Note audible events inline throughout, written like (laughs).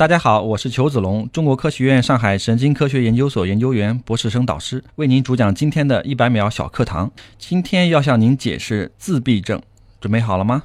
大家好，我是裘子龙，中国科学院上海神经科学研究所研究员、博士生导师，为您主讲今天的一百秒小课堂。今天要向您解释自闭症，准备好了吗？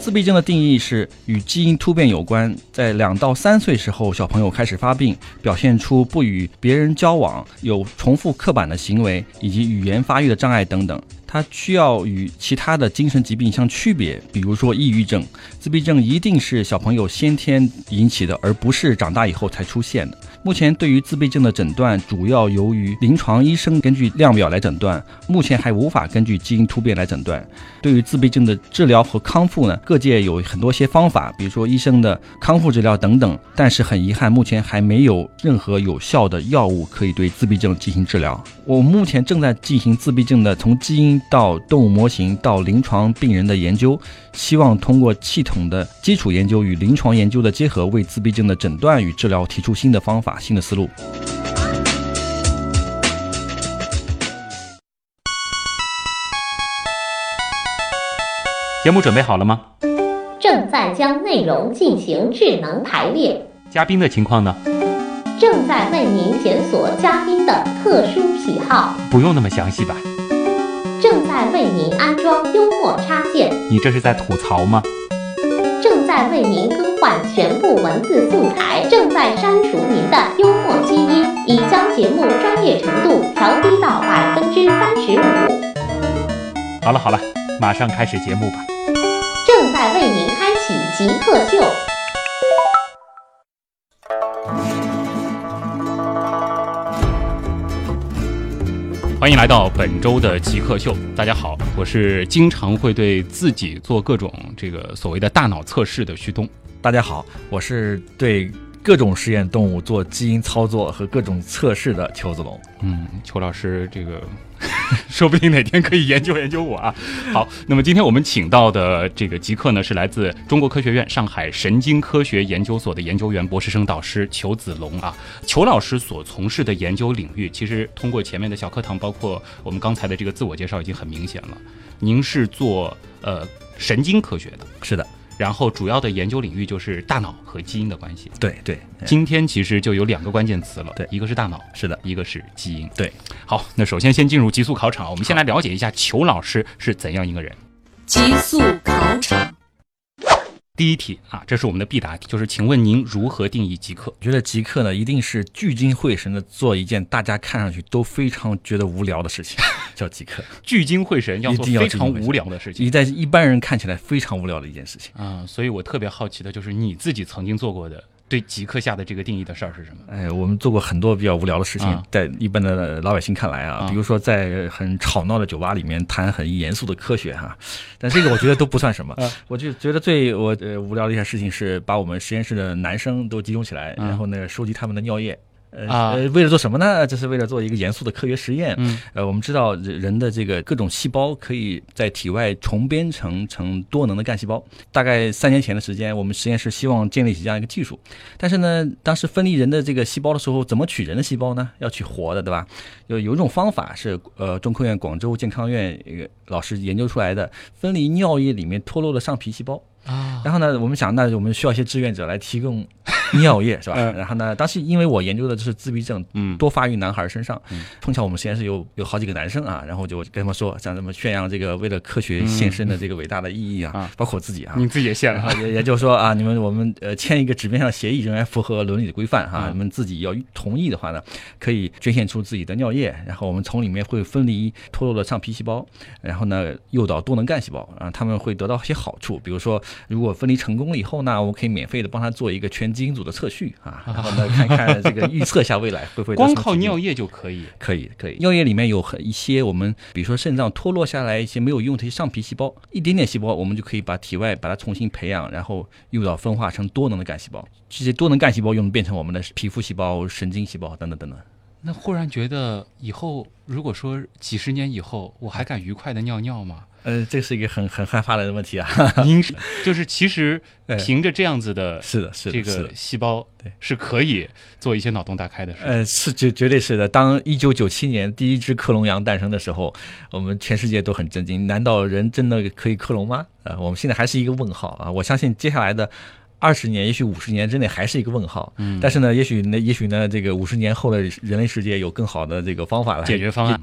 自闭症的定义是与基因突变有关，在两到三岁时候，小朋友开始发病，表现出不与别人交往、有重复刻板的行为，以及语言发育的障碍等等。它需要与其他的精神疾病相区别，比如说抑郁症。自闭症一定是小朋友先天引起的，而不是长大以后才出现的。目前对于自闭症的诊断，主要由于临床医生根据量表来诊断，目前还无法根据基因突变来诊断。对于自闭症的治疗和康复呢，各界有很多些方法，比如说医生的康复治疗等等。但是很遗憾，目前还没有任何有效的药物可以对自闭症进行治疗。我目前正在进行自闭症的从基因到动物模型到临床病人的研究，希望通过系统的基础研究与临床研究的结合，为自闭症的诊断与治疗提出新的方法、新的思路。节目准备好了吗？正在将内容进行智能排列。嘉宾的情况呢？正在为您检索嘉宾的特殊喜好。不用那么详细吧？正在为您安装幽默插件。你这是在吐槽吗？正在为您更换全部文字素材。正在删除节目专业程度调低到百分之三十五。好了好了，马上开始节目吧。正在为您开启极客秀。欢迎来到本周的极客秀。大家好，我是经常会对自己做各种这个所谓的大脑测试的旭东。大家好，我是对各种实验动物做基因操作和各种测试的裘子龙。嗯，裘老师这个。(laughs) 说不定哪天可以研究研究我啊！好，那么今天我们请到的这个极客呢，是来自中国科学院上海神经科学研究所的研究员、博士生导师裘子龙啊。裘老师所从事的研究领域，其实通过前面的小课堂，包括我们刚才的这个自我介绍，已经很明显了。您是做呃神经科学的，是的。然后主要的研究领域就是大脑和基因的关系。对对，今天其实就有两个关键词了。对，一个是大脑，是的，一个是基因。对，好，那首先先进入极速考场，我们先来了解一下裘老师是怎样一个人。极速考场。第一题啊，这是我们的必答题，就是请问您如何定义极客？我觉得极客呢，一定是聚精会神的做一件大家看上去都非常觉得无聊的事情，叫极客。聚精会神要做非常无聊的事情，你在一般人看起来非常无聊的一件事情啊。所以我特别好奇的就是你自己曾经做过的。对极客下的这个定义的事儿是什么？哎，我们做过很多比较无聊的事情，在一般的老百姓看来啊，比如说在很吵闹的酒吧里面谈很严肃的科学哈，但这个我觉得都不算什么。(laughs) 我就觉得最我呃无聊的一件事情是把我们实验室的男生都集中起来，然后呢收集他们的尿液。呃，为了做什么呢？这是为了做一个严肃的科学实验。嗯，呃，我们知道人的这个各种细胞可以在体外重编程成多能的干细胞。大概三年前的时间，我们实验室希望建立起这样一个技术。但是呢，当时分离人的这个细胞的时候，怎么取人的细胞呢？要取活的，对吧？有有一种方法是，呃，中科院广州健康院一个老师研究出来的，分离尿液里面脱落的上皮细胞。啊，然后呢，我们想，那我们需要一些志愿者来提供 (laughs) 尿液，是吧？然后呢，当时因为我研究的就是自闭症，嗯，多发于男孩身上，碰巧我们实验室有有好几个男生啊，然后就跟他们说，像他们宣扬这个为了科学献身的这个伟大的意义啊，包括我自己啊，你自己也献了，也也就是说啊，你们我们呃签一个纸面上协议，仍然符合伦理的规范哈，你们自己要同意的话呢，可以捐献出自己的尿液，然后我们从里面会分离脱落的上皮细胞，然后呢诱导多能干细胞啊，他们会得到一些好处，比如说。如果分离成功了以后呢，我们可以免费的帮他做一个全基因组的测序啊，然后呢看看这个预测一下未来会不会光靠尿液就可以？可以可以，尿液里面有很一些我们比如说肾脏脱落下来一些没有用的一些上皮细胞，一点点细胞，我们就可以把体外把它重新培养，然后诱导分化成多能的干细胞。这些多能干细胞又能变成我们的皮肤细胞、神经细胞等等等等。那忽然觉得以后如果说几十年以后我还敢愉快的尿尿吗？呃，这是一个很很害怕的问题啊。(laughs) 您是就是其实 (laughs) 哎凭着这样子的是的，是的，这个。细胞，对，是可以做一些脑洞大开的事。呃，是绝绝对是的。当一九九七年第一只克隆羊诞生的时候，我们全世界都很震惊。难道人真的可以克隆吗？啊、我们现在还是一个问号啊！我相信接下来的二十年，也许五十年之内还是一个问号。嗯但是呢，也许呢，也许呢，这个五十年后的人类世界有更好的这个方法来解决方案。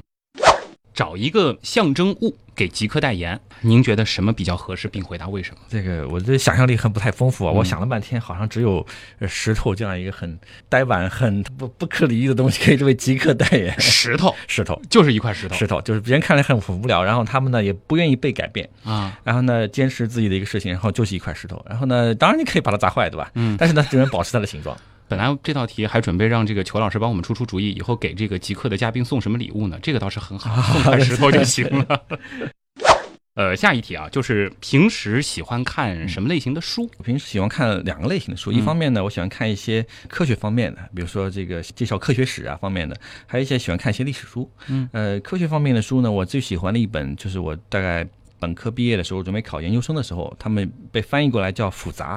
找一个象征物给极客代言，您觉得什么比较合适，并回答为什么？这个我这想象力很不太丰富啊！嗯我想了半天，好像只有呃石头这样一个很呆板、很不不可理喻的东西可以作为极客代言。石头，石头，就是一块石头石头，就是别人看来很很无聊，然后他们呢也不愿意被改变，啊。然后呢坚持自己的一个事情，然后就是一块石头。然后呢，当然你可以把它砸坏，对吧？嗯但是呢，只能保持它的形状。本来这道题还准备让这个裘老师帮我们出出主意，以后给这个极客的嘉宾送什么礼物呢？这个倒是很好，(laughs) 送块石头就行了。(laughs) 呃，下一题啊，就是平时喜欢看什么类型的书？我平时喜欢看两个类型的书，嗯一方面呢，我喜欢看一些科学方面的，比如说这个介绍科学史啊方面的，还有一些喜欢看一些历史书。嗯，呃，科学方面的书呢，我最喜欢的一本就是我大概本科毕业的时候，准备考研究生的时候，他们被翻译过来叫《复杂》。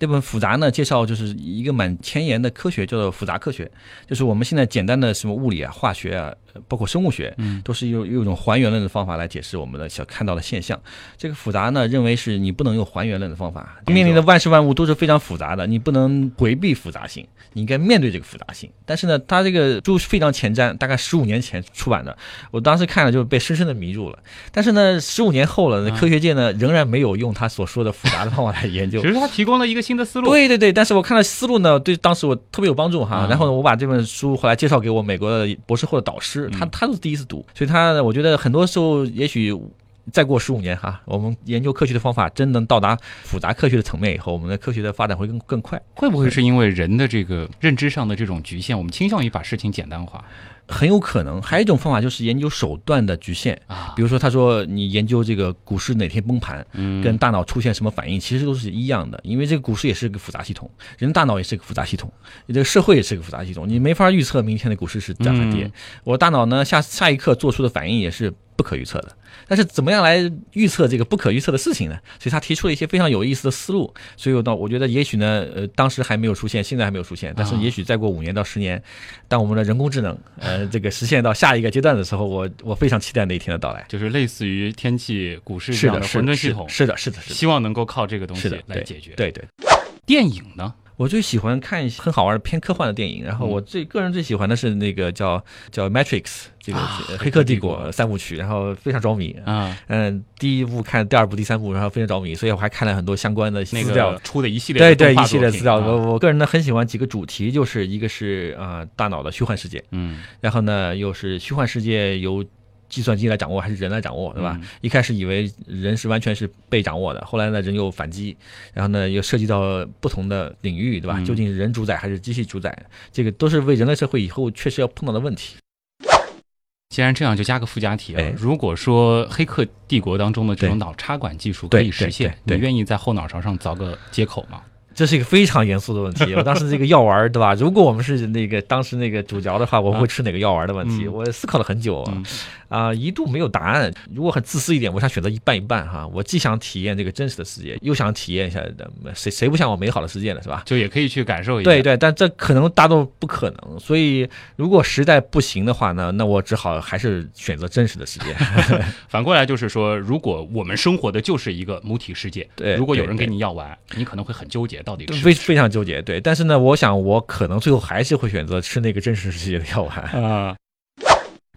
这本复杂呢，介绍就是一个蛮前沿的科学，叫做复杂科学，就是我们现在简单的什么物理啊、化学啊，包括生物学，嗯都是用用一种还原论的方法来解释我们的小看到的现象。这个复杂呢，认为是你不能用还原论的方法，面临的万事万物都是非常复杂的，你不能回避复杂性，你应该面对这个复杂性。但是呢，他这个书非常前瞻，大概十五年前出版的，我当时看了就被深深的迷住了。但是呢，十五年后了，那啊科学界呢仍然没有用他所说的复杂的方法来研究 (laughs) 其实他提供了一个新的思路。对对对，但是我看了思路呢，对当时我特别有帮助哈。啊然后呢，我把这本书后来介绍给我美国的博士后的导师，他嗯他都是第一次读，所以他呢我觉得很多时候也许。再过十五年哈，我们研究科学的方法真能到达复杂科学的层面以后，我们的科学的发展会更更快。会不会是因为人的这个认知上的这种局限，我们倾向于把事情简单化很有可能。还有一种方法就是研究手段的局限，啊？比如说他说你研究这个股市哪天崩盘，嗯跟大脑出现什么反应，其实都是一样的，因为这个股市也是个复杂系统，人大脑也是个复杂系统，你这个社会也是个复杂系统，你没法预测明天的股市是涨还跌。嗯我大脑呢下下一刻做出的反应也是不可预测的。但是怎么样来预测这个不可预测的事情呢？所以他提出了一些非常有意思的思路。所以我到我觉得也许呢，呃，当时还没有出现，现在还没有出现，但是啊也许再过五年到十年，当我们的人工智能呃这个实现到下一个阶段的时候，我我非常期待那一天的到来。就是类似于天气、股市这，样的混沌系统，是的，是的，是的，希望能够靠这个东西来解决。对对。电影呢？我最喜欢看一些很好玩的偏科幻的电影，然后我最个人最喜欢的是那个叫叫《Matrix》这个黑客帝国国三部曲，然后非常着迷。啊，嗯，第一部看，第二部、第三部，然后非常着迷，所以我还看了很多相关的资料。出的一系列对对，一系列资料，我我个人呢很喜欢几个主题，就是一个是啊、呃大脑的虚幻世界，嗯然后呢又是虚幻世界由计算机来掌握还是人来掌握，对吧？嗯一开始以为人是完全是被掌握的，后来呢人又反击，然后呢又涉及到不同的领域，对吧？嗯究竟是人主宰还是机器主宰？这个都是为人类社会以后确实要碰到的问题。既然这样，就加个附加题啊哎。如果说《黑客帝国》当中的这种脑插管技术可以实现，你愿意在后脑勺上凿个接口吗？这是一个非常严肃的问题。(laughs) 我当时这个药丸儿，对吧？如果我们是那个当时那个主角的话，我们会吃哪个药丸儿的问题？嗯我思考了很久啊嗯，啊、一度没有答案。如果很自私一点，我想选择一半一半哈。我既想体验这个真实的世界，又想体验一下的谁谁不想往美好的世界呢？是吧？就也可以去感受一下。对对，但这可能大都不可能。所以，如果实在不行的话呢，那我只好还是选择真实的世界。(laughs) 反过来就是说，如果我们生活的就是一个母体世界，对如果有人对给你药丸，你可能会很纠结，到底是非非常纠结。对，但是呢，我想我可能最后还是会选择吃那个真实世界的药丸。啊。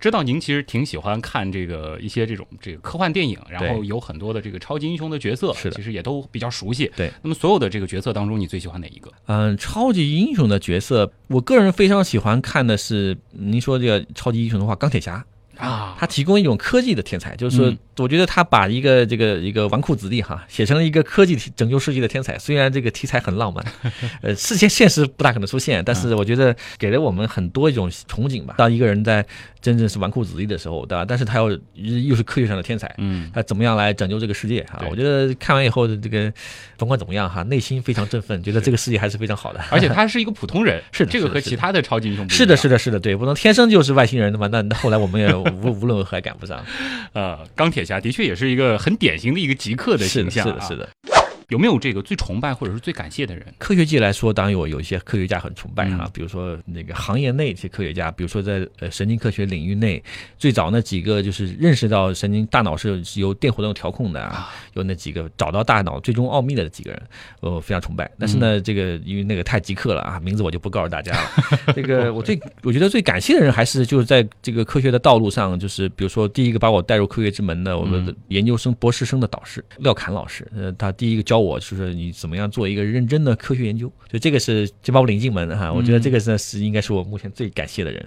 知道您其实挺喜欢看这个一些这种这个科幻电影，然后有很多的这个超级英雄的角色，是的其实也都比较熟悉。对，那么所有的这个角色当中，你最喜欢哪一个？嗯，超级英雄的角色，我个人非常喜欢看的是，您说这个超级英雄的话，钢铁侠，啊他提供一种科技的天才，就是我觉得他把一个这个一个纨绔子弟哈，写成了一个科技拯救世界的天才。虽然这个题材很浪漫，(laughs) 呃，事现现实不大可能出现，但是我觉得给了我们很多一种憧憬吧。当一个人在真正是纨绔子弟的时候，对吧？但是他又又是科学上的天才，嗯，他怎么样来拯救这个世界啊？我觉得看完以后的这个，甭管怎么样哈，内心非常振奋，觉得这个世界还是非常好的。而且他是一个普通人，(laughs) 是的这个和其他的超级英雄是的，是的，是的，对，不能天生就是外星人的嘛。那那后来我们也我无无论如何也赶不上。呃，(laughs) 钢铁侠的确也是一个很典型的一个极客的形象、啊，是的，是的。有没有这个最崇拜或者是最感谢的人？科学界来说，当然有有一些科学家很崇拜哈、嗯比如说那个行业内一些科学家，比如说在呃神经科学领域内，最早那几个就是认识到神经大脑是是由电活动调控的啊，有那几个找到大脑最终奥秘的几个人，我非常崇拜。但是呢，这个因为那个太极客了啊，名字我就不告诉大家了。(laughs) 这个我最我觉得最感谢的人还是就是在这个科学的道路上，就是比如说第一个把我带入科学之门的我们的研究生、博士生的导师廖侃老师，呃，他第一个教我就是你怎么样做一个认真的科学研究，就这个是就把我领进门哈。我觉得这个是是应该是我目前最感谢的人。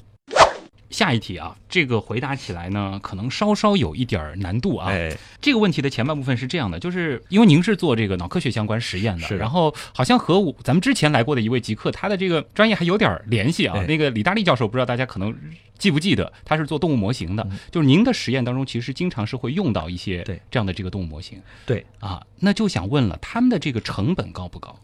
下一题啊，这个回答起来呢，可能稍稍有一点儿难度啊。哎，这个问题的前半部分是这样的，就是因为您是做这个脑科学相关实验的，是然后好像和我咱们之前来过的一位极客，他的这个专业还有点儿联系啊。哎那个李大力教授，不知道大家可能记不记得，他是做动物模型的，就是您的实验当中其实经常是会用到一些这样的这个动物模型。对啊，那就想问了，他们的这个成本高不高？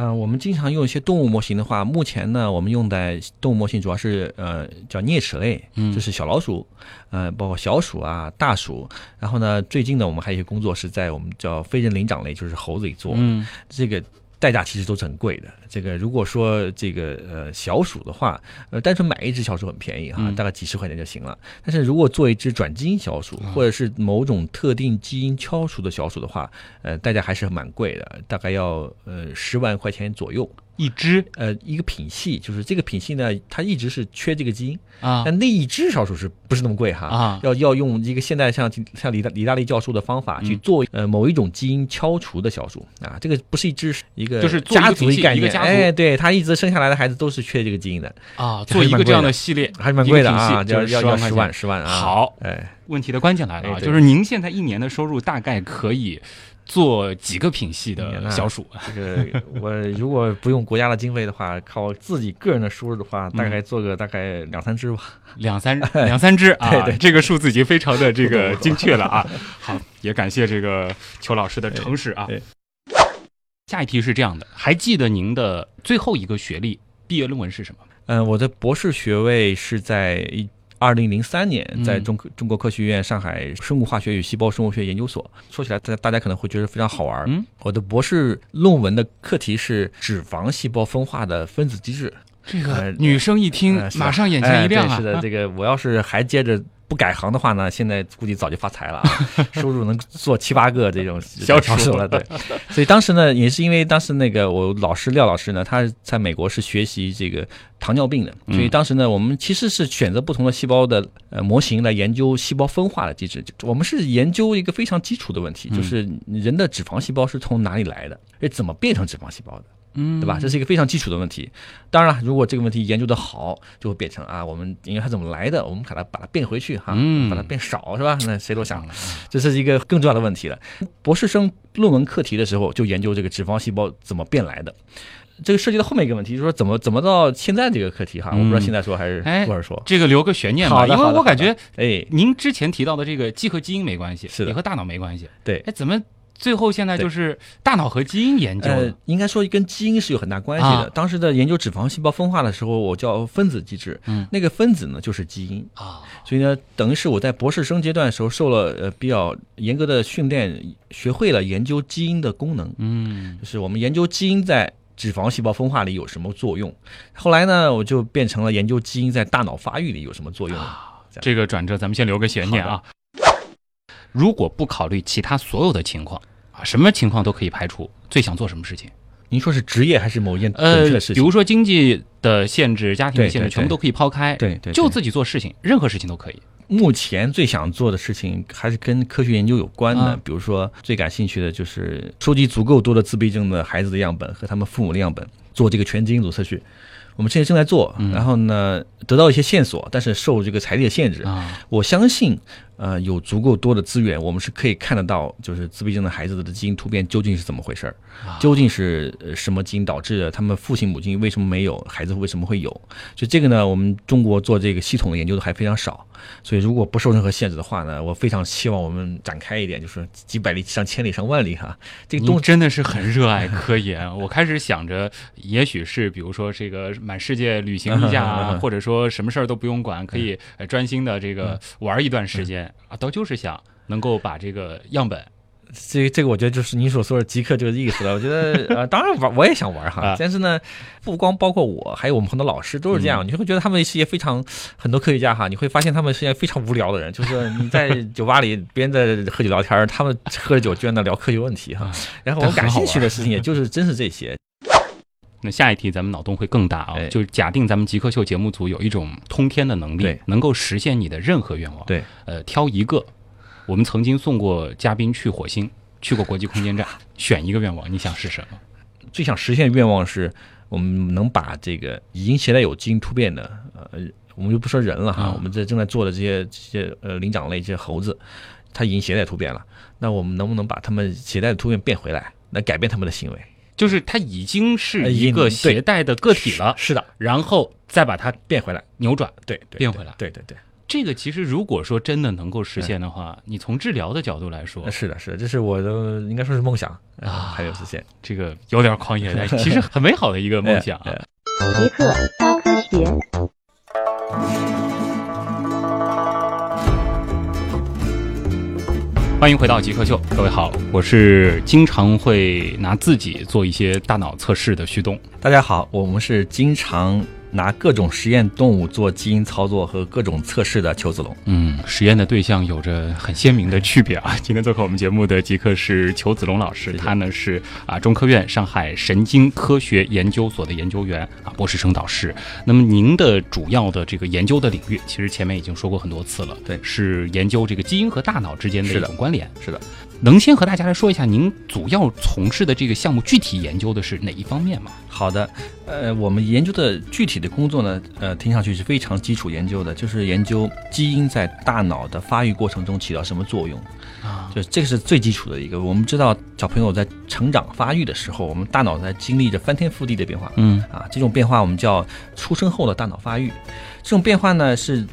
嗯、我们经常用一些动物模型的话，目前呢，我们用的动物模型主要是呃叫啮齿类，嗯就是小老鼠，呃，包括小鼠啊、大鼠。然后呢，最近呢，我们还有一些工作是在我们叫非人灵长类，就是猴子里做。嗯这个代价其实都是很贵的。这个如果说这个呃小鼠的话，呃单纯买一只小鼠很便宜哈，嗯大概几十块钱就行了。但是如果做一只转基因小鼠，或者是某种特定基因敲除的小鼠的话，呃代价还是蛮贵的，大概要呃十万块钱左右。一只呃，一个品系就是这个品系呢，它一直是缺这个基因，啊。但那一只小鼠是不是那么贵哈？啊。要要用一个现在像像李大李大力教授的方法去嗯做呃某一种基因敲除的小鼠啊，这个不是一只一个就是家族一个家族。哎，对，他一直生下来的孩子都是缺这个基因的，啊，做一个这样的的系列，还是蛮贵的啊，要要要十万十万啊。好。哎，问题的关键来了啊，哎就是您现在一年的收入大概可以做几个品系的小鼠？这 (laughs) 个我如果不用国家的经费的话，靠自己个人的收入的话，大概做个大概两三只吧。两三 (laughs) 两三只啊，对对这个数字已经非常的这个 (laughs) 精确了啊。好，也感谢这个邱老师的诚实啊哎。下一题是这样的，还记得您的最后一个学历毕业论文是什么？嗯，我的博士学位是在一二零零三年嗯在中中国科学院上海生物化学与细胞生物学研究所。说起来，大大家可能会觉得非常好玩。嗯，我的博士论文的课题是脂肪细胞分化的分子机制。这个女生一听马上眼前一亮啊！是的，这个我要是还接着。不改行的话呢，现在估计早就发财了啊，(laughs) 收入能做七八个这种小销售了。对，所以当时呢，也是因为当时那个我老师廖老师呢，他在美国是学习这个糖尿病的，嗯所以当时呢，我们其实是选择不同的细胞的呃模型来研究细胞分化的机制。我们是研究一个非常基础的问题，嗯就是人的脂肪细胞是从哪里来的，哎怎么变成脂肪细胞的。嗯，对吧？这是一个非常基础的问题。当然了，如果这个问题研究的好，就会变成啊，我们因为它怎么来的，我们把它把它变回去哈，嗯把它变少是吧？那谁都想，这是一个更重要的问题了。博士生论文课题的时候就研究这个脂肪细胞怎么变来的。这个涉及到后面一个问题，就是说怎么怎么到现在这个课题哈，我不知道现在说还是哎或者说，这个留个悬念吧，因为我感觉哎，您之前提到的这个既和基因没关系，是的也和大脑没关系。对哎，怎么最后现在就是大脑和基因研究呃？，应该说跟基因是有很大关系的。啊当时的研究脂肪细胞分化的时候，我叫分子机制，嗯那个分子呢就是基因。啊，所以呢，等于是我在博士生阶段的时候受了呃比较严格的训练，学会了研究基因的功能，嗯就是我们研究基因在脂肪细胞分化里有什么作用。后来呢，我就变成了研究基因在大脑发育里有什么作用。这个转折咱们先留个悬念啊。如果不考虑其他所有的情况啊，什么情况都可以排除，最想做什么事情？您说是职业还是某一件本呃质的，事情？比如说经济的限制、家庭的限制，全部都可以抛开，对对对就自己做事情，任何事情都可以。目前最想做的事情还是跟科学研究有关的，啊比如说最感兴趣的就是收集足够多的自闭症的孩子的样本和他们父母的样本，做这个全基因组测序。我们现在正在做，然后呢得到一些线索，但是受这个财力的限制，啊，我相信呃有足够多的资源，我们是可以看得到，就是自闭症的孩子的基因突变究竟是怎么回事儿，究竟是呃什么基因导致的，他们父亲母亲为什么没有，孩子为什么会有？就这个呢，我们中国做这个系统的研究的还非常少，所以如果不受任何限制的话呢，我非常希望我们展开一点，就是几百里、上千里、上万里哈，这个东真的是很热爱科研。(laughs) 我开始想着，也许是比如说这个满世界旅行一下啊，(laughs) 或者说什么事儿都不用管，可以呃专心的这个玩一段时间啊，倒就是想能够把这个样本这个这个我觉得就是你所说的极客这个意思了。我觉得呃，当然玩我也想玩哈啊，但是呢，不光包括我，还有我们很多老师都是这样，你就会觉得他们是一些非常很多科学家哈，你会发现他们是一些非常无聊的人，就是你在 (laughs) 酒吧里别人在喝酒聊天，他们喝着酒居然在聊科学问题哈。然后我们感兴趣的事情也就是真是这些。那下一题咱们脑洞会更大啊，哎就是假定咱们极客秀节目组有一种通天的能力，能够实现你的任何愿望。对，呃，挑一个。我们曾经送过嘉宾去火星，去过国际空间站，(laughs) 选一个愿望，你想是什么？最想实现的愿望是我们能把这个已经携带有基因突变的呃，我们就不说人了哈，嗯我们这正在做的这些这些呃灵长类这些猴子，它已经携带突变了，那我们能不能把它们携带的突变变回来，来改变他们的行为？就是它已经是一个携带的个体了，是的，然后再把它变回来，扭转。对对，变回来对对对，这个其实如果说真的能够实现的话，你从治疗的角度来说呃，是的，是的，这是我的应该说是梦想啊啊，还有实现。这个有点狂野，(laughs) 但其实很美好的一个梦想啊。哎极客高科学。欢迎回到极客秀，各位好，我是经常会拿自己做一些大脑测试的旭东。大家好，我们是经常拿各种实验动物做基因操作和各种测试的裘子龙。嗯，实验的对象有着很鲜明的区别啊。(laughs) 今天做客我们节目的极客是裘子龙老师，他呢是啊中科院上海神经科学研究所的研究员啊，博士生导师。那么您的主要的这个研究的领域，其实前面已经说过很多次了，对是研究这个基因和大脑之间的一种关联。是的，能先和大家来说一下您主要从事的这个项目具体研究的是哪一方面吗？好的，呃，我们研究的具体的工作呢，呃，听上去是非常基础研究的，就是研究基因在大脑的发育过程中起到什么作用。啊，就这个是最基础的一个。我们知道，小朋友在成长发育的时候，我们大脑在经历着翻天覆地的变化。嗯啊，这种变化我们叫出生后的大脑发育。这种变化呢是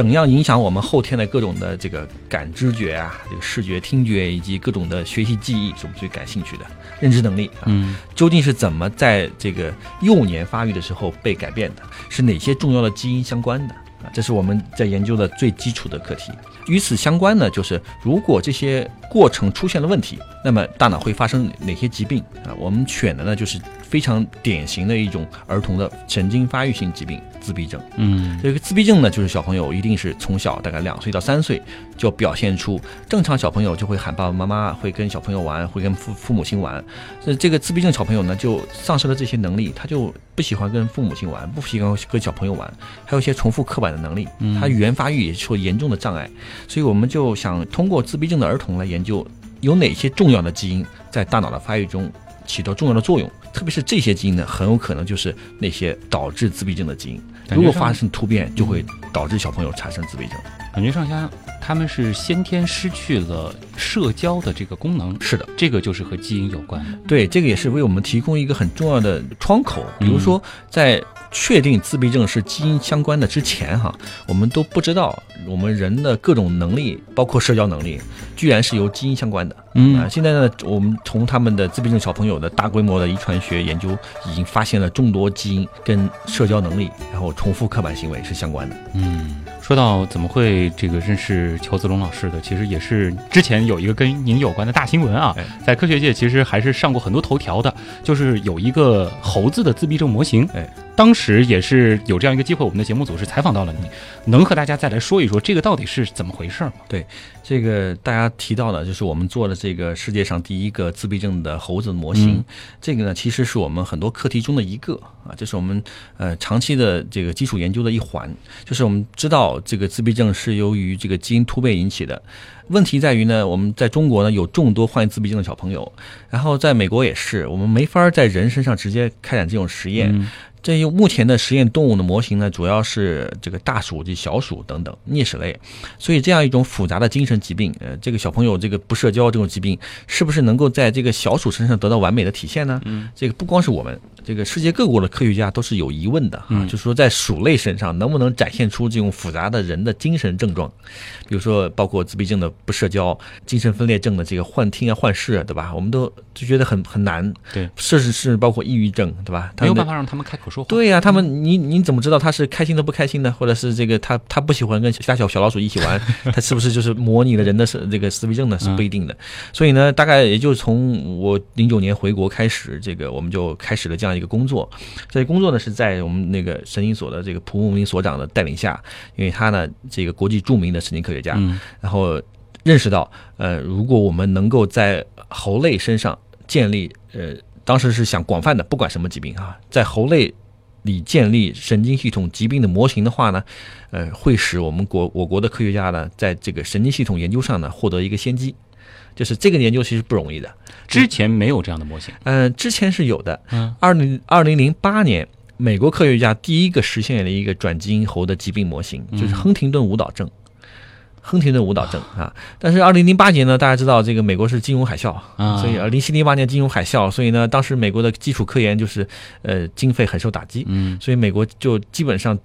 怎样影响我们后天的各种的这个感知觉啊，这个视觉、听觉以及各种的学习记忆，是我们最感兴趣的认知能力啊。嗯究竟是怎么在这个幼年发育的时候被改变的？是哪些重要的基因相关的？啊，这是我们在研究的最基础的课题。与此相关呢，就是如果这些过程出现了问题，那么大脑会发生哪些疾病啊？我们选的呢，就是非常典型的一种儿童的神经发育性疾病——自闭症。嗯这个自闭症呢，就是小朋友一定是从小大概两岁到三岁就表现出正常小朋友就会喊爸爸妈妈，会跟小朋友玩，会跟父父母亲玩。那这个自闭症小朋友呢，就丧失了这些能力，他就不喜欢跟父母亲玩，不喜欢跟小朋友玩，还有一些重复刻板的能力，他语言发育也受严重的障碍。所以我们就想通过自闭症的儿童来研究有哪些重要的基因在大脑的发育中起到重要的作用。特别是这些基因呢，很有可能就是那些导致自闭症的基因。如果发生突变，就会导致小朋友产生自闭症。感觉上下他们是先天失去了社交的这个功能，是的，这个就是和基因有关。对，这个也是为我们提供一个很重要的窗口。比如说，在确定自闭症是基因相关的之前，哈，我们都不知道我们人的各种能力，包括社交能力，居然是由基因相关的。嗯啊，现在呢，我们从他们的自闭症小朋友的大规模的遗传学研究，已经发现了众多基因跟社交能力，然后重复刻板行为是相关的。嗯，说到怎么会这个认识乔子龙老师的，其实也是之前有一个跟您有关的大新闻啊哎，在科学界其实还是上过很多头条的，就是有一个猴子的自闭症模型。哎，当时也是有这样一个机会，我们的节目组是采访到了你，能和大家再来说一说这个到底是怎么回事吗？对这个大家提到的，就是我们做的这个世界上第一个自闭症的猴子模型。嗯这个呢，其实是我们很多课题中的一个啊，这是我们呃长期的这个基础研究的一环。就是我们知道这个自闭症是由于这个基因突变引起的，问题在于呢，我们在中国呢有众多患自闭症的小朋友，然后在美国也是，我们没法在人身上直接开展这种实验。嗯这用目前的实验动物的模型呢，主要是这个大鼠及小鼠等等啮齿类，所以这样一种复杂的精神疾病，呃，这个小朋友这个不社交这种疾病，是不是能够在这个小鼠身上得到完美的体现呢？嗯，这个不光是我们，这个世界各国的科学家都是有疑问的啊，嗯就是说在鼠类身上能不能展现出这种复杂的人的精神症状，比如说包括自闭症的不社交、精神分裂症的这个幻听啊、幻视啊，对吧？我们都就觉得很很难，对，甚至是包括抑郁症，对吧？他没有办法让他们开口说话。对呀、他们你你怎么知道他是开心的不开心的，或者是这个他他不喜欢跟其他小小老鼠一起玩，(laughs) 他是不是就是模拟了人的是这个思维症呢？是不一定的。所以呢，大概也就从我零九年回国开始，这个我们就开始了这样一个工作。这个工作呢是在我们那个神经所的这个蒲慕明所长的带领下，因为他呢这个国际著名的神经科学家，嗯然后认识到，呃，如果我们能够在猴类身上建立，呃，当时是想广泛的，不管什么疾病啊，在猴类里建立神经系统疾病的模型的话呢，呃，会使我们国我国的科学家呢，在这个神经系统研究上呢，获得一个先机。就是这个研究其实不容易的，之前没有这样的模型。呃，之前是有的。嗯，二零二零零八年，美国科学家第一个实现了一个转基因猴的疾病模型，就是亨廷顿舞蹈症。亨廷顿舞蹈症啊，但是二零零八年呢，大家知道这个美国是金融海啸，啊所以二零七零八年金融海啸，所以呢，当时美国的基础科研就是呃经费很受打击，嗯所以美国就基本上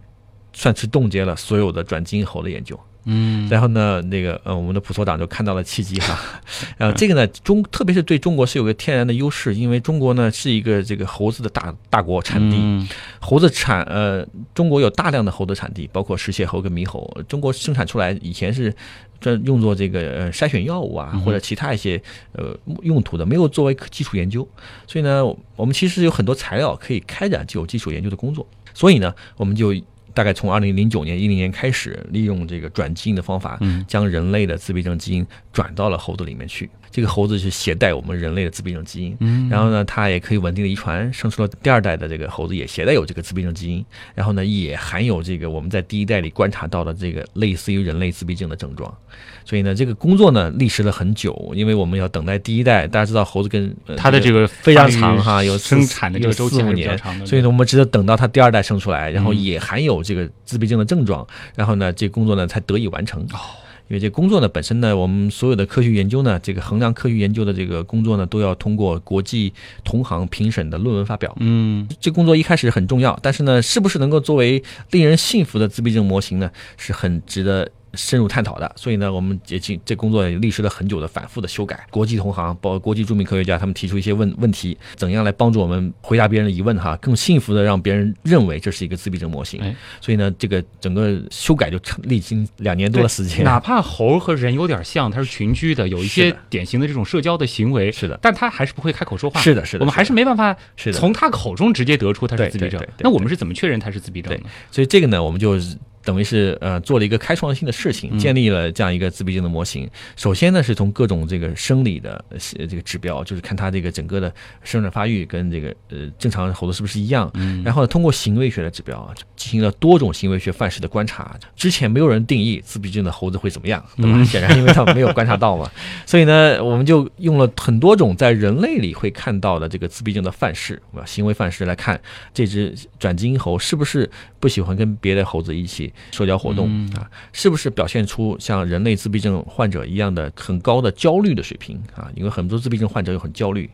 算是冻结了所有的转基因猴的研究。嗯然后呢，那个呃，我们的普所长就看到了契机哈。(laughs) 然后这个呢，中特别是对中国是有个天然的优势，因为中国呢是一个这个猴子的大大国产地，嗯猴子产呃，中国有大量的猴子产地，包括石蟹猴跟猕猴，中国生产出来以前是专用作这个呃筛选药物啊或者其他一些呃用途的，没有作为基础研究。所以呢，我们其实有很多材料可以开展具有基础研究的工作。所以呢，我们就大概从二零零九年、一零年开始，利用这个转基因的方法，嗯将人类的自闭症基因转到了猴子里面去。这个猴子是携带我们人类的自闭症基因，嗯然后呢，它也可以稳定的遗传，生出了第二代的这个猴子也携带有这个自闭症基因，然后呢，也含有这个我们在第一代里观察到的这个类似于人类自闭症的症状。所以呢，这个工作呢历时了很久，因为我们要等待第一代。大家知道猴子跟、呃、它的这个非常长哈，有生产的这个周期五年所以呢，我们只有等到它第二代生出来，然后嗯也含有这个自闭症的症状，然后呢，这工作呢才得以完成。哦因为这工作呢本身呢，我们所有的科学研究呢，这个衡量科学研究的这个工作呢，都要通过国际同行评审的论文发表。嗯这工作一开始很重要，但是呢，是不是能够作为令人信服的自闭症模型呢，是很值得深入探讨的。所以呢，我们也进这工作也历时了很久的反复的修改。国际同行，包括国际著名科学家，他们提出一些问问题，怎样来帮助我们回答别人的疑问哈，更幸福的让别人认为这是一个自闭症模型。哎所以呢，这个整个修改就历经两年多的时间。哪怕猴和人有点像，它是群居的，有一些典型的这种社交的行为，是的但它还是不会开口说话。是的是的我们还是没办法从他口中直接得出他是自闭症。那我们是怎么确认他是自闭症的？所以这个呢，我们就等于是呃做了一个开创性的事情，嗯建立了这样一个自闭症的模型。首先呢，是从各种这个生理的呃这个指标，就是看它这个整个的生长发育跟这个呃正常猴子是不是一样。嗯然后呢，通过行为学的指标进行了多种行为学范式的观察。之前没有人定义自闭症的猴子会怎么样，(laughs) 对吧？嗯显然因为他们没有观察到嘛，(laughs) 所以呢，我们就用了很多种在人类里会看到的这个自闭症的范式，啊，行为范式来看这只转基因猴是不是不喜欢跟别的猴子一起社交活动、嗯啊，是不是表现出像人类自闭症患者一样的很高的焦虑的水平啊？因为很多自闭症患者又很焦虑，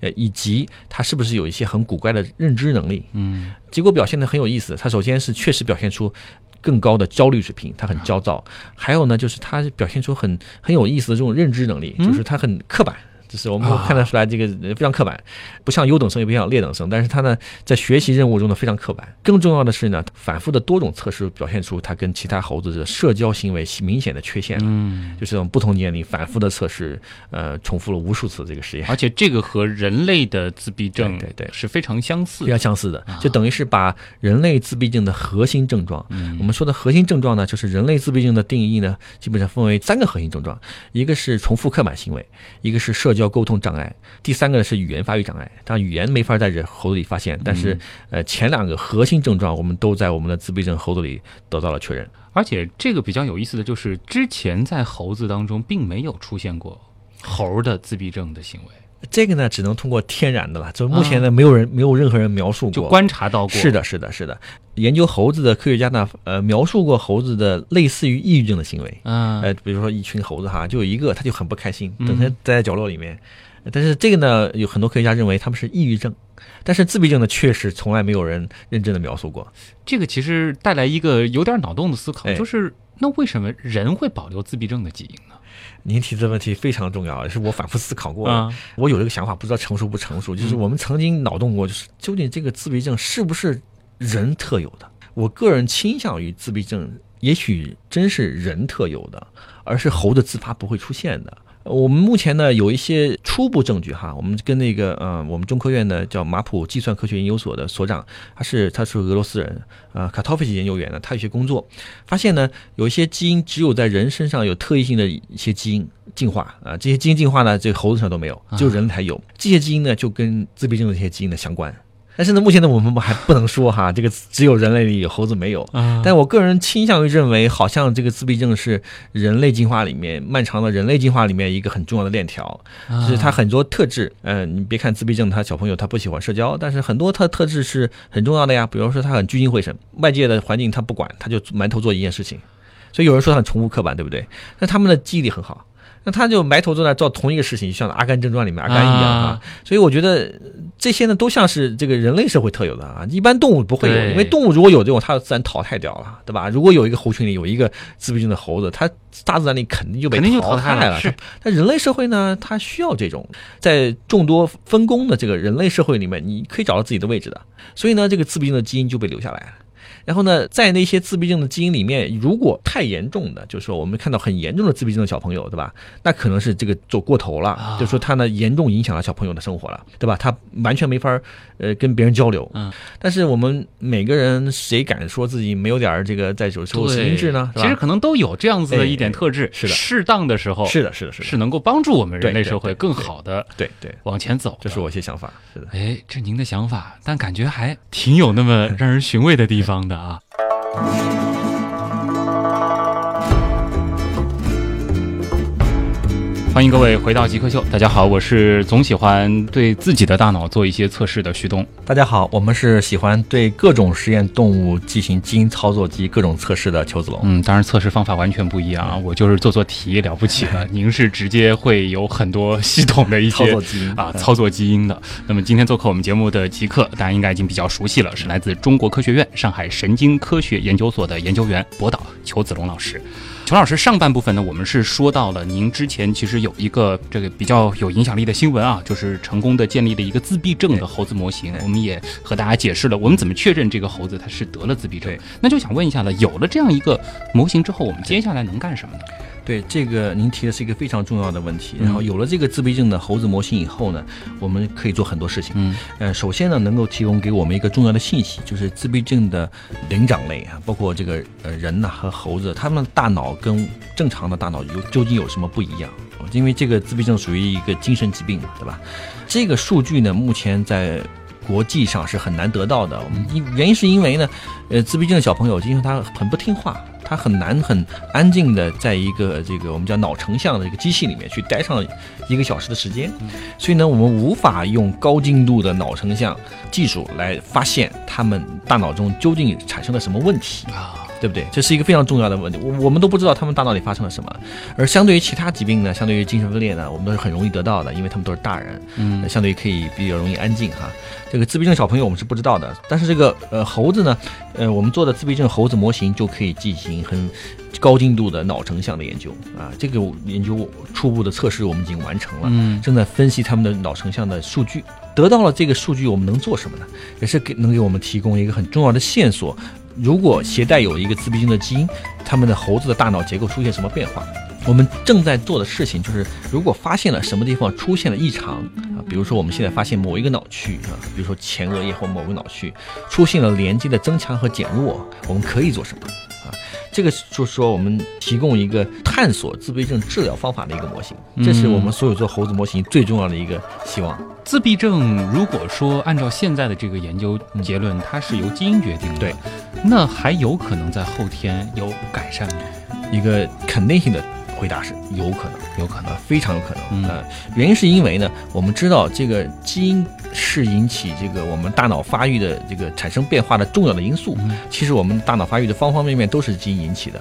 呃，以及他是不是有一些很古怪的认知能力？嗯结果表现的很有意思。他首先是确实表现出更高的焦虑水平，他很焦躁；还有呢，就是他表现出很很有意思的这种认知能力，就是他很刻板。就是我们会看得出来，这个呃非常刻板，不像优等生，也不像劣等生，但是他呢，在学习任务中呢非常刻板。更重要的是呢，反复的多种测试表现出他跟其他猴子的社交行为明显的缺陷。嗯，就是这种不同年龄反复的测试，呃，重复了无数次这个实验。而且这个和人类的自闭症对对对是非常相似非常相似的，就等于是把人类自闭症的核心症状，我们说的核心症状呢，就是人类自闭症的定义呢，基本上分为三个核心症状，一个是重复刻板行为，一个是社交交沟通障碍，第三个呢是语言发育障碍。当然，语言没法在人猴子里发现，但是呃，前两个核心症状我们都在我们的自闭症猴子里得到了确认。而且这个比较有意思的就是，之前在猴子当中并没有出现过猴的自闭症的行为，这个呢，只能通过天然的了。就目前呢，没有人没有任何人描述过就。观察到过。是的，是的，是的。研究猴子的科学家呢，呃，描述过猴子的类似于抑郁症的行为。嗯，呃，比如说一群猴子哈，就有一个他就很不开心，嗯整天待在角落里面。但是这个呢，有很多科学家认为他们是抑郁症，但是自闭症呢，确实从来没有人认真的描述过。这个其实带来一个有点脑洞的思考，哎就是那为什么人会保留自闭症的基因呢？您提这个问题非常重要，是我反复思考过的。啊我有这个想法，不知道成熟不成熟。就是我们曾经脑洞过，就是究竟这个自闭症是不是人特有的？我个人倾向于自闭症，也许真是人特有的，而是猴子自发不会出现的。我们目前呢有一些初步证据哈，我们跟那个呃，我们中科院的叫马普计算科学研究所的所长，他是他是俄罗斯人啊，卡托夫奇研究员呢，他有些工作发现呢，有一些基因只有在人身上有特异性的一些基因进化啊，这些基因进化呢，这个猴子上都没有，只有人才有。这些基因呢，就跟自闭症的这些基因呢相关。但是呢，目前呢，我们还不能说哈，这个只有人类里有，猴子没有。啊但我个人倾向于认为，好像这个自闭症是人类进化里面漫长的人类进化里面一个很重要的链条，就是它很多特质。嗯、你别看自闭症，他小朋友他不喜欢社交，但是很多他特质是很重要的呀。比如说他很聚精会神，外界的环境他不管，他就埋头做一件事情。所以有人说他很重复刻板，对不对？那他们的记忆力很好。那他就埋头坐在做同一个事情，就像《阿甘正传》里面阿甘一样啊啊。所以我觉得这些呢，都像是这个人类社会特有的啊，一般动物不会有，因为动物如果有这种，它自然淘汰掉了，对吧？如果有一个猴群里有一个自闭症的猴子，它大自然里肯定就被肯定就淘淘汰了了。是但人类社会呢，它需要这种在众多分工的这个人类社会里面，你可以找到自己的位置的。所以呢，这个自闭症的基因就被留下来了。然后呢，在那些自闭症的基因里面，如果太严重的，就是说我们看到很严重的自闭症的小朋友，对吧？那可能是这个走过头了，啊就是说他呢严重影响了小朋友的生活了，对吧？他完全没法呃跟别人交流。嗯，但是我们每个人谁敢说自己没有点这个在有时候对心智呢？其实可能都有这样子的一点特质，哎是的适当的时候是的，是的，是的，是能够帮助我们人类社会更好的对对，往前走。这是我一些想法。是的。哎，这您的想法，但感觉还挺有那么让人寻味的地方的啊。欢迎各位回到极客秀，大家好，我是总喜欢对自己的大脑做一些测试的徐东。大家好，我们是喜欢对各种实验动物进行基因操作及各种测试的邱子龙。嗯，当然测试方法完全不一样啊，我就是做做题了不起了，(laughs) 您是直接会有很多系统的一些操作基因啊操作基因的。那么今天做客我们节目的极客，大家应该已经比较熟悉了，是来自中国科学院上海神经科学研究所的研究员博导裘子龙老师。裘老师，上半部分呢，我们是说到了您之前其实有一个这个比较有影响力的新闻啊，就是成功的建立了一个自闭症的猴子模型。我们也和大家解释了我们怎么确认这个猴子它是得了自闭症。那就想问一下了，有了这样一个模型之后，我们接下来能干什么呢？对这个您提的是一个非常重要的问题。嗯然后有了这个自闭症的猴子模型以后呢，我们可以做很多事情。嗯呃，首先呢，能够提供给我们一个重要的信息，就是自闭症的灵长类啊，包括这个呃人呐、和猴子，他们的大脑跟正常的大脑有究竟有什么不一样？因为这个自闭症属于一个精神疾病嘛，对吧？这个数据呢，目前在国际上是很难得到的。因原因是因为呢，呃，自闭症的小朋友，因为他很不听话，他很难很安静的在一个这个我们叫脑成像的一个机器里面去待上一个小时的时间，所以呢，我们无法用高精度的脑成像技术来发现他们大脑中究竟产生了什么问题。啊，对不对？这是一个非常重要的问题，我我们都不知道他们大脑里发生了什么。而相对于其他疾病呢，相对于精神分裂呢，我们都是很容易得到的，因为他们都是大人，嗯呃相对于可以比较容易安静哈。这个自闭症小朋友我们是不知道的，但是这个呃猴子呢，呃我们做的自闭症猴子模型就可以进行很高精度的脑成像的研究啊。这个研究初步的测试我们已经完成了，嗯正在分析他们的脑成像的数据。得到了这个数据，我们能做什么呢？也是给能给我们提供一个很重要的线索。如果携带有一个自闭症的基因，他们的猴子的大脑结构出现什么变化？我们正在做的事情就是，如果发现了什么地方出现了异常啊，比如说我们现在发现某一个脑区啊，比如说前额叶或某个脑区出现了连接的增强和减弱，我们可以做什么啊？这个就是说我们提供一个探索自闭症治疗方法的一个模型，这是我们所有做猴子模型最重要的一个希望。自闭症如果说按照现在的这个研究结论，它是由基因决定的，对，那还有可能在后天有改善吗？一个肯定性的回答是有可能，有可能啊，非常有可能。嗯呃，原因是因为呢，我们知道这个基因是引起这个我们大脑发育的这个产生变化的重要的因素。嗯其实我们大脑发育的方方面面都是基因引起的。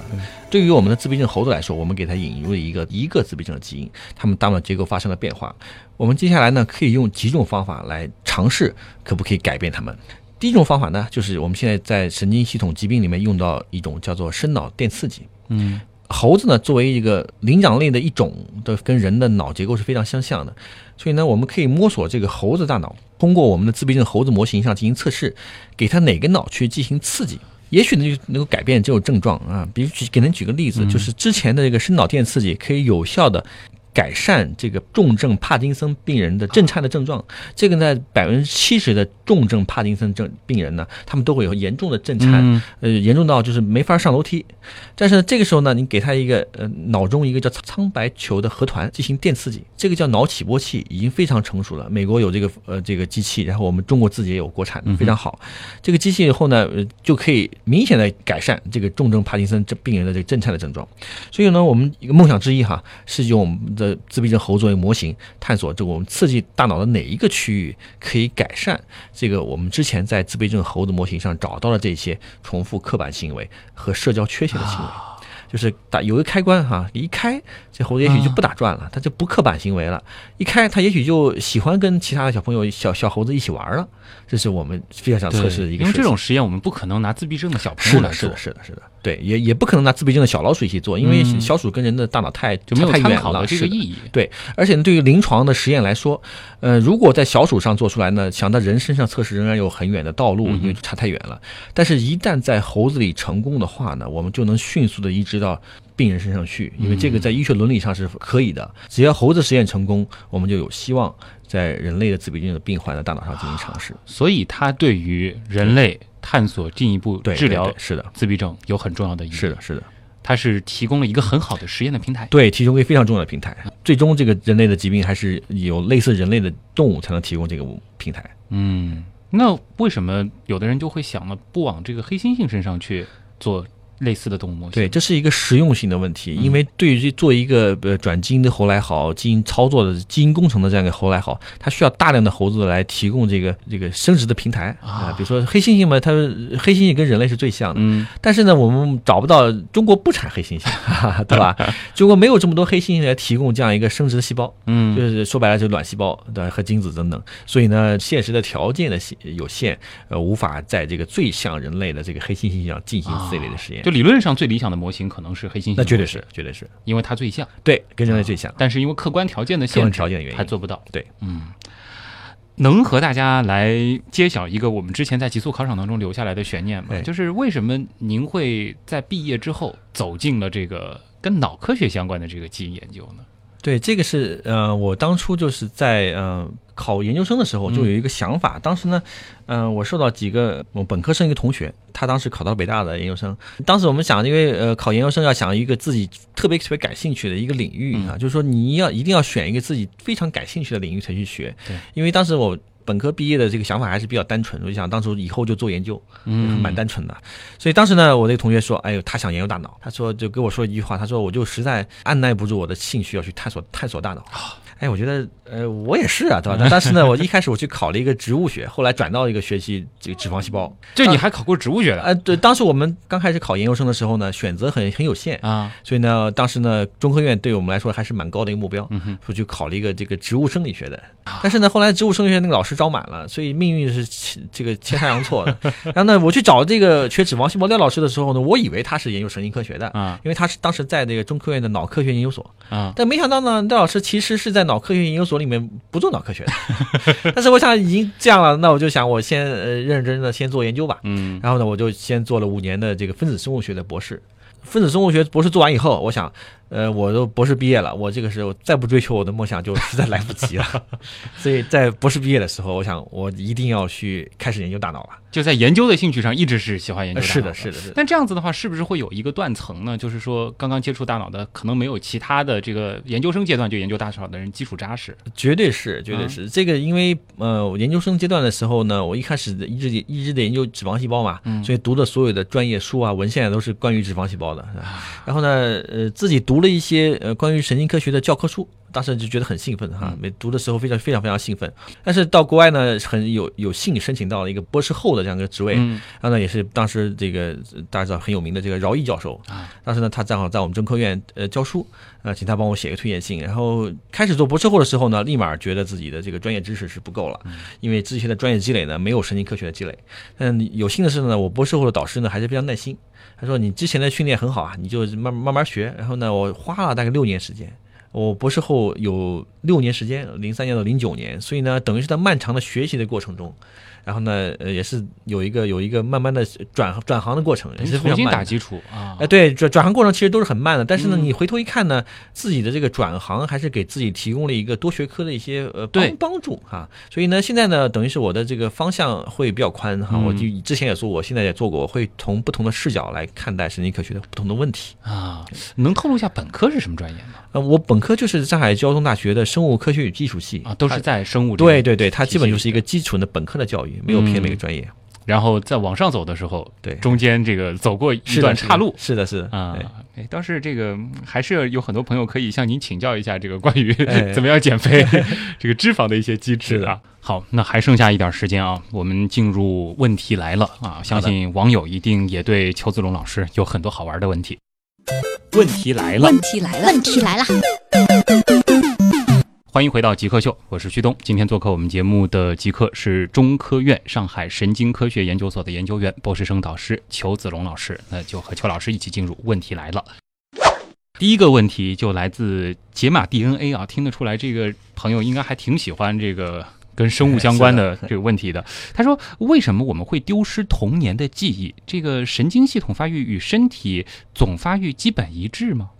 对于我们的自闭症猴子来说，我们给它引入了一个一个自闭症的基因，它们大脑结构发生了变化。我们接下来呢，可以用几种方法来尝试，可不可以改变它们。第一种方法呢，就是我们现在在神经系统疾病里面用到一种叫做深脑电刺激。嗯猴子呢，作为一个灵长类的一种的，跟人的脑结构是非常相像的，所以呢，我们可以摸索这个猴子大脑，通过我们的自闭症猴子模型上进行测试，给它哪个脑区进行刺激，(laughs) 也许呢就能够改变这种症状啊。比如举给您举个例子，就是之前的这个深脑电刺激可以有效的。改善这个重症帕金森病人的震颤的症状，这个在，百分之七十的重症帕金森症病人呢，他们都会有严重的震颤，嗯呃，严重到就是没法上楼梯。但是呢，这个时候呢，你给他一个呃脑中一个叫苍白球的核团进行电刺激，这个叫脑起波器，已经非常成熟了。美国有这个呃这个机器，然后我们中国自己也有国产的，非常好。这个机器以后呢，呃就可以明显的改善这个重症帕金森这病人的这个震颤的症状。所以呢，我们一个梦想之一哈，是用我们的自闭症猴作为模型，探索这我们刺激大脑的哪一个区域可以改善这个我们之前在自闭症猴的模型上找到的这些重复刻板行为和社交缺陷的行为。就是打有一个开关哈，一开这猴子也许就不打转了，它就不刻板行为了。一开它也许就喜欢跟其他的小朋友、小小猴子一起玩了。这是我们非常想测试的一个因为。这种实验我们不可能拿自闭症的小朋友来做是的，，是的，是的，对，也也不可能拿自闭症的小老鼠一起做，因为嗯小鼠跟人的大脑太就没有太远了，参考的这个意义。对，而且呢，对于临床的实验来说，呃，如果在小鼠上做出来呢，想在人身上测试仍然有很远的道路，因为差太远了。但是，一旦在猴子里成功的话呢，我们就能迅速的移植到病人身上去，因为这个在医学伦理上是可以的。只要猴子实验成功，我们就有希望在人类的自闭症的病患的大脑上进行尝试。所以它对于人类探索进一步，治疗是的，自闭症有很重要的意义。是的，，是的。它是提供了一个很好的实验的平台。对，提供一个非常重要的平台。最终，这个人类的疾病还是有类似人类的动物才能提供这个平台。嗯，那为什么有的人就会想呢，不往这个黑猩猩身上去做类似的动物模型？对，这是一个实用性的问题，嗯。因为对于做一个呃转基因的猴来好，基因操作的基因工程的这样一个猴来好，它需要大量的猴子来提供这个这个生殖的平台啊、比如说黑猩猩嘛，它黑猩猩跟人类是最像的，嗯，但是呢，我们找不到中国不产黑猩猩，哈 (laughs) 哈对吧？中国没有这么多黑猩猩来提供这样一个生殖的细胞，嗯。就是说白了就是卵细胞对吧？和精子等等，所以呢，现实的条件的有限，呃，无法在这个最像人类的这个黑猩猩上进行这类的实验。就理论上最理想的模型可能是黑猩猩，那绝对是，，绝对是因为它最像，对，跟人类最像。但是因为客观条件的客观限制，条件的原因还做不到。对，嗯，能和大家来揭晓一个我们之前在极速考场当中留下来的悬念吗？哎就是为什么您会在毕业之后走进了这个跟脑科学相关的这个基因研究呢？对，这个是呃，我当初就是在呃考研究生的时候就有一个想法。当时呢，嗯、我受到几个我本科生一个同学，他当时考到北大的研究生。当时我们想，因为呃考研究生要想一个自己特别特别感兴趣的一个领域啊，就是说你要一定要选一个自己非常感兴趣的领域才去学。对，因为当时我。本科毕业的这个想法还是比较单纯，我就想当初以后就做研究，嗯蛮单纯的。所以当时呢，我那个同学说，哎呦，他想研究大脑，他说就跟我说一句话，他说我就实在按耐不住我的兴趣要去探索探索大脑。哎，我觉得呃我也是啊，对吧？但但是呢，我一开始我去考了一个植物学，后来转到一个学习这个脂肪细胞。这你还考过植物学的呃，对，当时我们刚开始考研究生的时候呢，选择很很有限，啊？所以呢，当时呢，中科院对我们来说还是蛮高的一个目标，嗯哼，说去考了一个这个植物生理学的。但是呢，后来植物生理学那个老师招满了，所以命运是这个千差阳错的。(laughs) 然后呢，我去找这个学脂肪细胞廖老师的时候呢，我以为他是研究神经科学的，啊因为他是当时在这个中科院的脑科学研究所，啊，但没想到呢，廖老师其实是在脑科学研究所里面不做脑科学的。(laughs) 但是我想已经这样了，那我就想我先呃认认真真的先做研究吧。嗯然后呢，我就先做了五年的这个分子生物学的博士。分子生物学博士做完以后，我想呃，我都博士毕业了，我这个时候再不追求我的梦想，就实在来不及了。(laughs) 所以在博士毕业的时候，我想我一定要去开始研究大脑了。就在研究的兴趣上，一直是喜欢研究大脑呃是的，是的，是的。但这样子的话，是不是会有一个断层呢？就是说，刚刚接触大脑的，可能没有其他的这个研究生阶段就研究大脑的人基础扎实。绝对是，绝对嗯是、这个，因为呃，我研究生阶段的时候呢，我一开始一直一直得研究脂肪细胞嘛，嗯所以读的所有的专业书啊、文献都是关于脂肪细胞的。啊然后呢，呃，自己读了一些呃关于神经科学的教科书，当时就觉得很兴奋哈嗯，每读的时候非常非常非常兴奋。但是到国外呢，很有有幸申请到了一个博士后的这样一个职位，嗯然后呢，也是当时这个呃大家知道很有名的这个饶毅教授啊，当时呢，他正好在我们中科院呃教书，呃，请他帮我写个推荐信。然后开始做博士后的时候呢，立马觉得自己的这个专业知识是不够了，因为之前的专业积累呢没有神经科学的积累。但有幸的是呢，我博士后的导师呢还是非常耐心，他说你之前的训练很好啊，你就慢慢慢学。然后呢，我花了大概六年时间。我博士后有六年时间，零三年到零九年，所以呢，等于是在漫长的学习的过程中，然后呢，呃，也是有一个有一个慢慢的转转行的过程，也是非重新。打基础啊哎，。对，转转行过程其实都是很慢的，但是呢，嗯你回头一看呢，自己的这个转行还是给自己提供了一个多学科的一些呃帮帮助哈。所以呢，现在呢，等于是我的这个方向会比较宽哈。嗯我就之前也做，我，现在也做过，我会从不同的视角来看待神经科学的不同的问题。啊，能透露一下本科是什么专业吗？呃，我本科就是上海交通大学的生物科学与技术系啊，都是在生物对对对，它基本就是一个基础的本科的教育，没有偏嗯每个专业。然后再往上走的时候，对中间这个走过一段岔路。是的，是的，啊对，哎，倒是这个嗯还是有很多朋友可以向您请教一下这个关于哎 (laughs) 怎么样减肥、(laughs) 这个脂肪的一些机制是啊。好，那还剩下一点时间啊，我们进入问题来了啊！相信网友一定也对邱子龙老师有很多好玩的问题。问题来了，问题来了，问题来了，欢迎回到极客秀，我是旭东。今天做客我们节目的极客是中科院上海神经科学研究所的研究员、博士生导师裘子龙老师。那就和裘老师一起进入问题来了。第一个问题就来自解码 DNA 啊，听得出来这个朋友应该还挺喜欢这个跟生物相关的 (laughs) 这个问题的。他说：“为什么我们会丢失童年的记忆？这个神经系统发育与身体总发育基本一致吗？”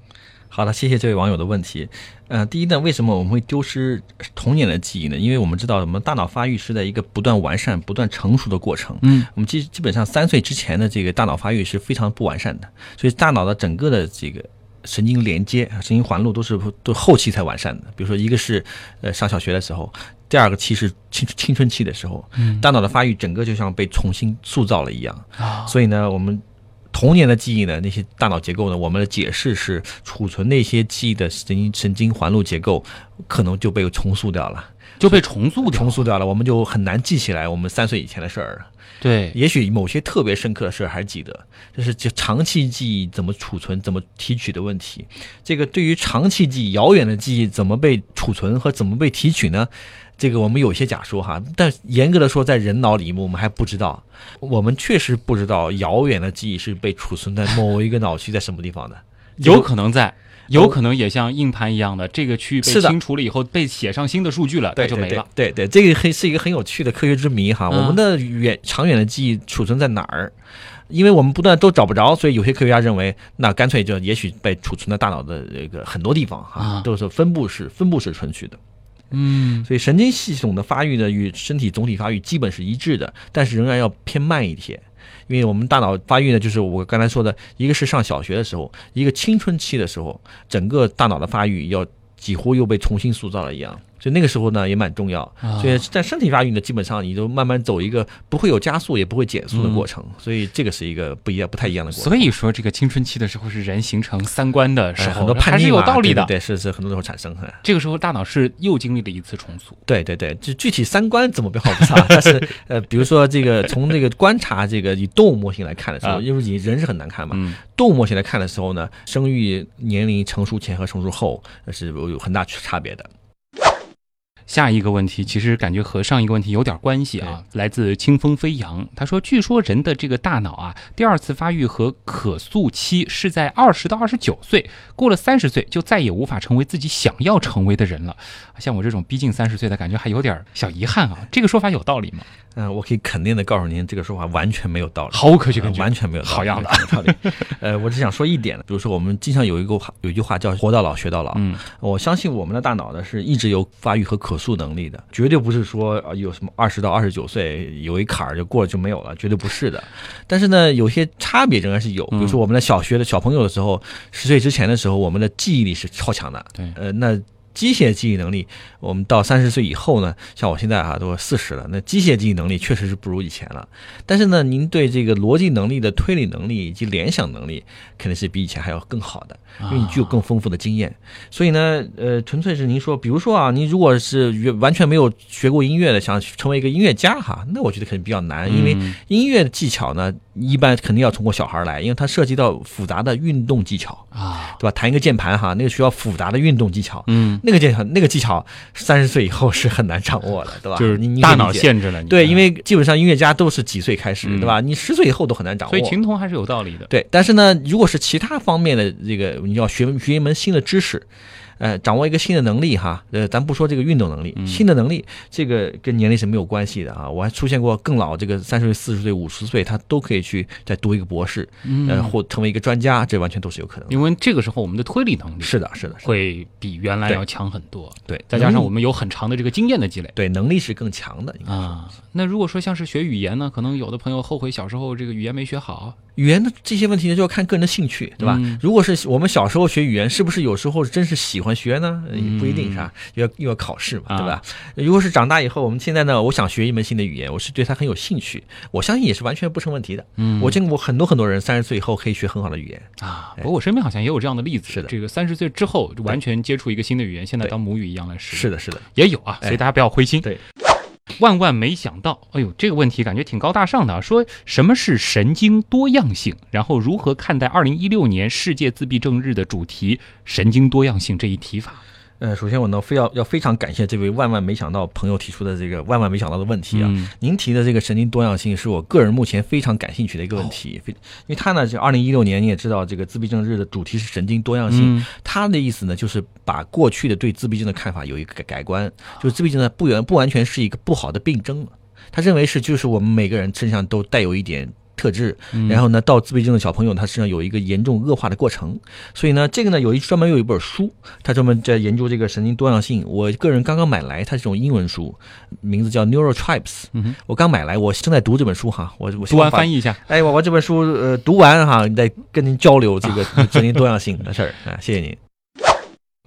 好的，谢谢这位网友的问题。呃，第一呢，为什么我们会丢失童年的记忆呢？因为我们知道，我们大脑发育是在一个不断完善、不断成熟的过程。嗯，我们基基本上三岁之前的这个大脑发育是非常不完善的，所以大脑的整个的这个神经连接、神经环路都是都后期才完善的。比如说，一个是呃上小学的时候，第二个期是青青春期的时候，嗯大脑的发育整个就像被重新塑造了一样。啊，所以呢，我们童年的记忆呢，那些大脑结构呢，我们的解释是储存那些记忆的神经神经环路结构可能就被重塑掉了，就被重塑掉了。重塑掉了，我们就很难记起来我们三岁以前的事儿了。对，也许某些特别深刻的事儿还记得，这是就长期记忆怎么储存、怎么提取的问题。这个对于长期记忆、遥远的记忆怎么被储存和怎么被提取呢？这个我们有些假说哈，但严格的说，在人脑里我们还不知道，我们确实不知道遥远的记忆是被储存在某一个脑区在什么地方的。(laughs) 有可能在，有可能也像硬盘一样的，这个区域被清除了以后，被写上新的数据了，它对对就没了。对对对，这个很是一个很有趣的科学之谜哈。嗯我们的远长远的记忆储存在哪儿？因为我们不断都找不着，所以有些科学家认为，那干脆就也许被储存在大脑的这个很多地方哈啊，都是分布式分布式存取的。嗯，所以神经系统的发育呢，与身体总体发育基本是一致的，但是仍然要偏慢一些。因为我们大脑发育呢，就是我刚才说的，一个是上小学的时候，一个青春期的时候，整个大脑的发育要几乎又被重新塑造了一样。所以那个时候呢也蛮重要，啊所以在身体发育呢，基本上你就慢慢走一个不会有加速也不会减速的过程，所以这个是一个不一样、不太一样的过程。所以说这个青春期的时候是人形成三观的时哎候，很多叛逆还是有嘛道理的。对是是很多时候产生。哎这个时候大脑是又经历了一次重塑。对对对，就具体三观怎么变化我不知道，(laughs) 但是呃，比如说这个从这个观察这个以动物模型来看的时候，啊因为你人是很难看嘛，嗯，动物模型来看的时候呢，生育年龄成熟前和成熟后呃是有很大差别的。下一个问题其实感觉和上一个问题有点关系啊，来自清风飞扬，他说，据说人的这个大脑啊，第二次发育和可塑期是在二十到二十九岁，过了三十岁就再也无法成为自己想要成为的人了。像我这种逼近三十岁的感觉还有点小遗憾啊，这个说法有道理吗？嗯，我可以肯定的告诉您，这个说法完全没有道理，毫无科学根据，完全没有道理好样的道理。(laughs) 呃，我只想说一点，比如说我们经常有一个话有一句话叫“活到老，学到老”。嗯，我相信我们的大脑呢是一直有发育和可塑能力的，绝对不是说呃有什么二十到二十九岁有一坎儿就过了就没有了，绝对不是的。但是呢，有些差别仍然是有，比如说我们在小学的小朋友的时候，十岁之前的时候，我们的记忆力是超强的。对呃，那。机械记忆能力，我们到三十岁以后呢，像我现在啊都四十了，那机械记忆能力确实是不如以前了。但是呢，您对这个逻辑能力的推理能力以及联想能力，肯定是比以前还要更好的，因为你具有更丰富的经验。所以呢，呃，纯粹是您说，比如说啊，您如果是完全没有学过音乐的，想成为一个音乐家哈，那我觉得肯定比较难，因为音乐的技巧呢，一般肯定要通过小孩来，因为它涉及到复杂的运动技巧啊，对吧？弹一个键盘哈，那个需要复杂的运动技巧，嗯。那个技巧，那个技巧，三十岁以后是很难掌握的，对吧？就是你大脑限制了你。对，因为基本上音乐家都是几岁开始，嗯对吧？你十岁以后都很难掌握。所以琴童还是有道理的。对，但是呢，如果是其他方面的这个，你要学学一门新的知识。呃，掌握一个新的能力哈，呃，咱不说这个运动能力，新的能力，这个跟年龄是没有关系的啊。我还出现过更老，这个三十岁、四十岁、五十岁，他都可以去再读一个博士，呃，或成为一个专家，这完全都是有可能的。因为这个时候我们的推理能力是的，是的，会比原来要强很多。对，再加上我们有很长的这个经验的积累，对，能力是更强的啊。那如果说像是学语言呢，可能有的朋友后悔小时候这个语言没学好。语言的这些问题呢，就要看个人的兴趣，对吧？如果是我们小时候学语言，是不是有时候真是喜欢学呢？也不一定是吧？又要又要考试嘛，对吧？如果是长大以后，我们现在呢，我想学一门新的语言，我是对它很有兴趣，我相信也是完全不成问题的。嗯，我见过很多很多人三十岁以后可以学很好的语言啊。不过我身边好像也有这样的例子，是的，这个三十岁之后完全接触一个新的语言，现在当母语一样来使。是的，是的，也有啊，所以大家不要灰心。对。万万没想到，哎呦，这个问题感觉挺高大上的啊！说什么是神经多样性？然后如何看待二零一六年世界自闭症日的主题“神经多样性”这一提法？呃，首先我呢非要要非常感谢这位万万没想到朋友提出的这个万万没想到的问题啊！嗯、您提的这个神经多样性是我个人目前非常感兴趣的一个问题，非、哦、因为他呢，就二零一六年你也知道，这个自闭症日的主题是神经多样性，嗯、他的意思呢就是把过去的对自闭症的看法有一个改改观，就是自闭症呢不原不完全是一个不好的病症了，他认为是就是我们每个人身上都带有一点。特质，然后呢，到自闭症的小朋友，他身上有一个严重恶化的过程，所以呢，这个呢有一专门有一本书，他专门在研究这个神经多样性。我个人刚刚买来，它是种英文书，名字叫 Neural Tribes。嗯我刚买来，我正在读这本书哈，我我读完翻译一下。哎，我我这本书呃读完哈，再跟您交流这个 (laughs) 神经多样性的事儿啊，谢谢您。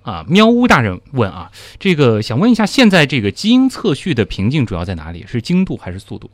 啊，喵呜大人问啊，这个想问一下，现在这个基因测序的瓶颈主要在哪里？是精度还是速度？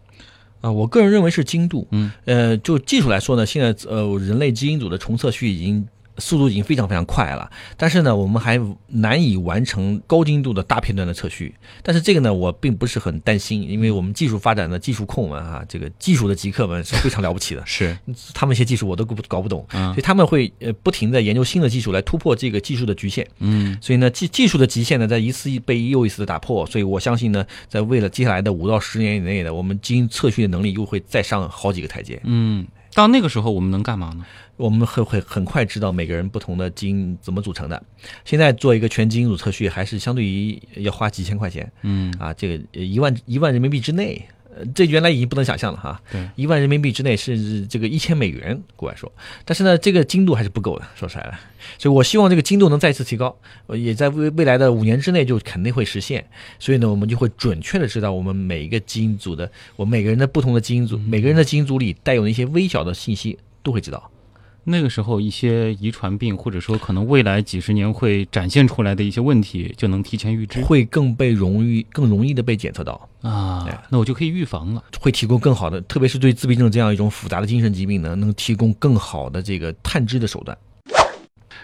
啊，我个人认为是精度。嗯，呃，就技术来说呢，现在呃，人类基因组的重测序已经速度已经非常非常快了，但是呢，我们还难以完成高精度的大片段的测序。但是这个呢，我并不是很担心，因为我们技术发展的技术控们啊，这个技术的极客们是非常了不起的。(laughs) 是，他们一些技术我都搞不搞不懂，嗯、所以他们会呃不停的研究新的技术来突破这个技术的局限。嗯，所以呢，技技术的极限呢，在一次被又一次的打破。所以我相信呢，在为了接下来的五到十年以内的，我们基因测序的能力又会再上好几个台阶。嗯，到那个时候我们能干嘛呢？我们会会很快知道每个人不同的基因怎么组成的。现在做一个全基因组测序，还是相对于要花几千块钱。嗯，啊，这个一万一万人民币之内。这原来已经不能想象了哈，一万人民币之内是这个一千美元，国外说，但是呢，这个精度还是不够的，说出来了，所以我希望这个精度能再次提高，也在未未来的五年之内就肯定会实现，所以呢，我们就会准确的知道我们每一个基因组的，我们每个人的不同的基因组，每个人的基因组里带有那些微小的信息都会知道。那个时候，一些遗传病，或者说可能未来几十年会展现出来的一些问题，就能提前预知，会更被容易、更容易的被检测到啊。那我就可以预防了，会提供更好的，特别是对自闭症这样一种复杂的精神疾病呢，能提供更好的这个探知的手段。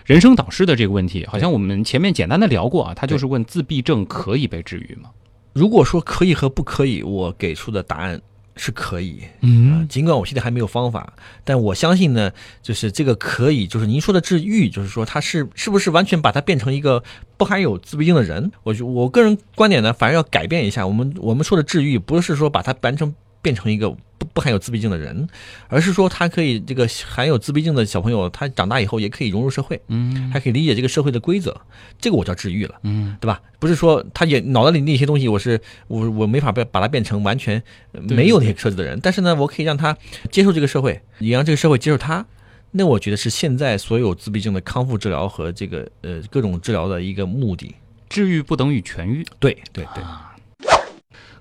人生导师的这个问题，好像我们前面简单的聊过啊，他就是问自闭症可以被治愈吗？如果说可以和不可以，我给出的答案。是可以，嗯、呃，尽管我现在还没有方法，但我相信呢，就是这个可以，就是您说的治愈，就是说他是是不是完全把他变成一个不不含有自闭症的人。我就我个人观点呢，反而要改变一下。我们我们说的治愈，不是说把它完成变成一个不不含有自闭症的人，而是说他可以这个含有自闭症的小朋友，他长大以后也可以融入社会，嗯还可以理解这个社会的规则，这个我叫治愈了。嗯，对吧？不是说他也脑袋里那些东西，我是我我没法把把它变成完全没有那些设置的人，但是呢，我可以让他接受这个社会，也让这个社会接受他。那我觉得是现在所有自闭症的康复治疗和这个呃各种治疗的一个目的。治愈不等于痊愈。对对对，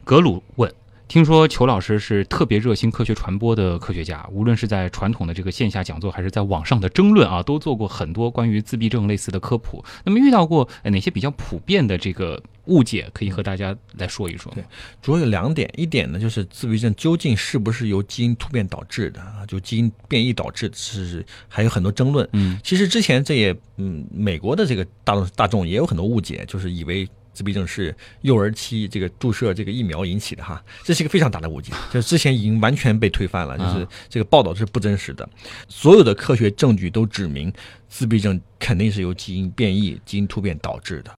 格鲁问。听说裘老师是特别热心科学传播的科学家，无论是在传统的这个线下讲座，还是在网上的争论啊，都做过很多关于自闭症类似的科普。那么遇到过呃哪些比较普遍的这个误解，可以和大家来说一说？对主要有两点，一点呢就是自闭症究竟是不是由基因突变导致的啊？就基因变异导致，是还有很多争论。嗯其实之前这也，嗯，美国的这个大众大众也有很多误解，就是以为自闭症是幼儿期这个注射这个疫苗引起的哈，这是一个非常大的误解，就是之前已经完全被推翻了，就是啊这个报道是不真实的，所有的科学证据都指明自闭症肯定是由基因变异、基因突变导致的。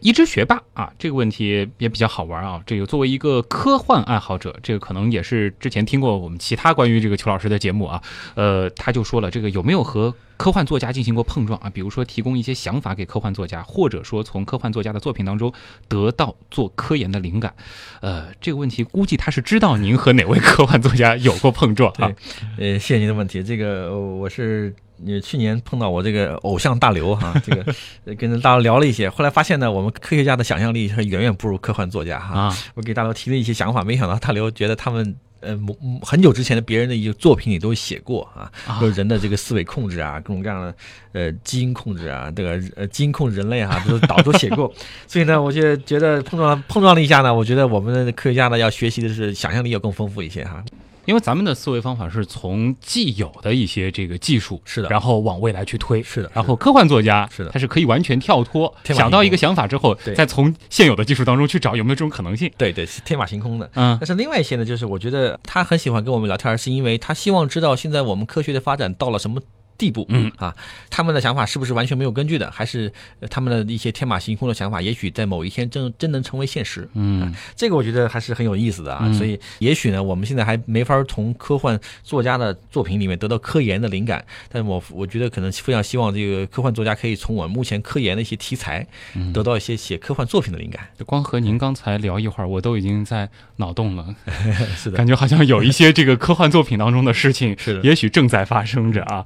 一只学霸啊，这个问题也比较好玩啊。这个作为一个科幻爱好者，这个可能也是之前听过我们其他关于这个邱老师的节目啊。呃，他就说了，这个有没有和科幻作家进行过碰撞啊？比如说提供一些想法给科幻作家，或者说从科幻作家的作品当中得到做科研的灵感。呃，这个问题估计他是知道您和哪位科幻作家有过碰撞啊。呃，谢谢您的问题。这个我是呃去年碰到我这个偶像大刘哈，这个呃跟大刘聊了一些，后来发现呢，我们科学家的想象力是远远不如科幻作家哈。啊，我给大刘提了一些想法，没想到大刘觉得他们。呃，某很久之前的别人的一个作品里都写过啊，啊就是人的这个思维控制啊，各种各样的呃基因控制啊，这个呃基因控制人类哈、都导都写过，所以呢，我就觉得碰撞碰撞了一下呢，我觉得我们的科学家呢要学习的是想象力要更丰富一些哈。因为咱们的思维方法是从既有的一些这个技术，是的然后往未来去推，是的然后科幻作家是的他是可以完全跳脱，想到一个想法之后，对再从现有的技术当中去找有没有这种可能性。对对，是天马行空的。嗯但是另外一些呢，就是我觉得他很喜欢跟我们聊天，是因为他希望知道现在我们科学的发展到了什么地步。嗯啊，他们的想法是不是完全没有根据的，还是呃他们的一些天马行空的想法，也许在某一天真真能成为现实。嗯这个我觉得还是很有意思的啊。嗯所以也许呢，我们现在还没法从科幻作家的作品里面得到科研的灵感，但我我觉得可能非常希望这个科幻作家可以从我们目前科研的一些题材，嗯得到一些写科幻作品的灵感。就光和您刚才聊一会儿，我都已经在脑洞了，(laughs) 是的，感觉好像有一些这个科幻作品当中的事情，(laughs) 是的也许正在发生着啊。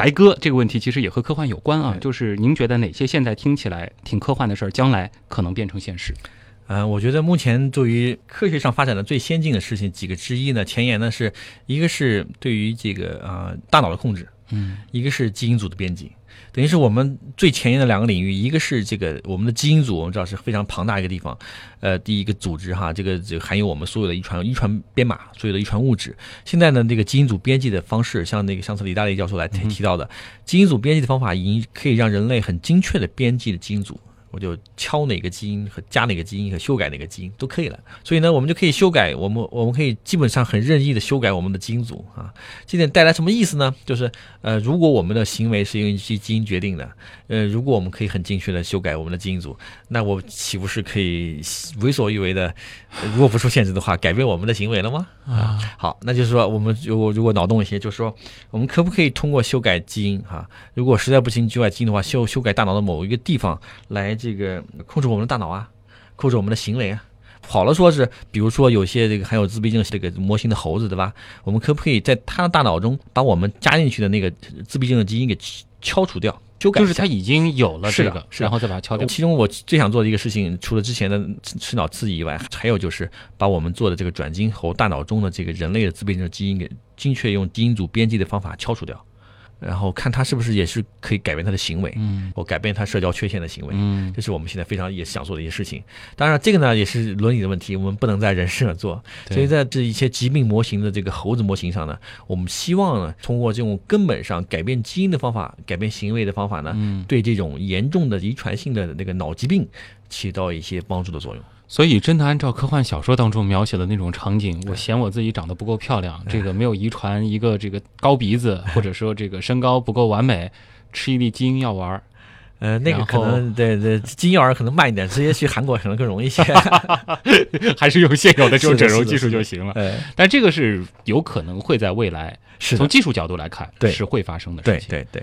白鸽，这个问题其实也和科幻有关啊，就是您觉得哪些现在听起来挺科幻的事儿，将来可能变成现实？呃，我觉得目前对于科学上发展的最先进的事情几个之一呢，前沿呢是一个是对于这个呃大脑的控制，嗯一个是基因组的编辑，等于是我们最前沿的两个领域，一个是这个我们的基因组，我们知道是非常庞大一个地方，呃，第一个组织哈，这个这含有我们所有的遗传遗传编码，所有的遗传物质。现在呢，这个基因组编辑的方式，像那个上次李大雷教授来提提到的，基因组编辑的方法，已经可以让人类很精确的编辑的基因组。我就敲哪个基因和加哪个基因和修改哪个基因都可以了，所以呢，我们就可以修改我们我们可以基本上很任意的修改我们的基因组啊。这点带来什么意思呢？就是呃，如果我们的行为是由基基因决定的，呃，如果我们可以很精确的修改我们的基因组，那我岂不是可以为所欲为的？呃如果不受限制的话，改变我们的行为了吗？啊，好，那就是说，我们如果如果脑洞一些，就是说，我们可不可以通过修改基因哈、如果实在不行修改基因的话，修修改大脑的某一个地方来这个控制我们的大脑啊，控制我们的行为啊。好了，说是，比如说有些这个含有自闭症这个模型的猴子，对吧？我们可不可以在它的大脑中把我们加进去的那个自闭症的基因给敲除掉、修改？就是他已经有了是的然后再把它敲掉。其中我最想做的一个事情，除了之前的吃脑刺激以外，还有就是把我们做的这个转基因猴大脑中的这个人类的自闭症基因给精确用基因组编辑的方法敲除掉，然后看他是不是也是可以改变他的行为，嗯或改变他社交缺陷的行为。嗯这是我们现在非常也想做的一些事情。当然，这个呢也是伦理的问题，我们不能在人身上做。所以在这一些疾病模型的这个猴子模型上呢，我们希望呢通过这种根本上改变基因的方法、改变行为的方法呢，嗯，对这种严重的遗传性的那个脑疾病起到一些帮助的作用。所以真的按照科幻小说当中描写的那种场景，我嫌我自己长得不够漂亮，这个没有遗传一个这个高鼻子，或者 (laughs) 说这个身高不够完美，吃一粒基因药丸儿，呃，那个可能对对，基因药丸可能慢一点，直接去韩国可能更容易一些。(laughs) (laughs) 还是用现有的这种是整容技术就行了。呃，但这个是有可能会在未来是，从技术角度来看，对是会发生的事情。对对对。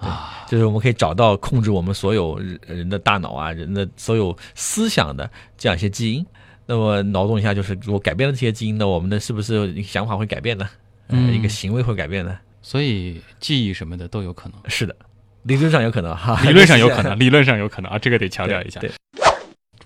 对啊，就是我们可以找到控制我们所有人人的大脑啊，人的所有思想的这样一些基因。那么脑洞一下，就是如果改变了这些基因呢，我们的是不是想法会改变呢？呃，嗯一个行为会改变呢？所以记忆什么的都有可能，是的，理论上有可能哈，理论上有可能，理论上有可能啊，这个得强调一下。对，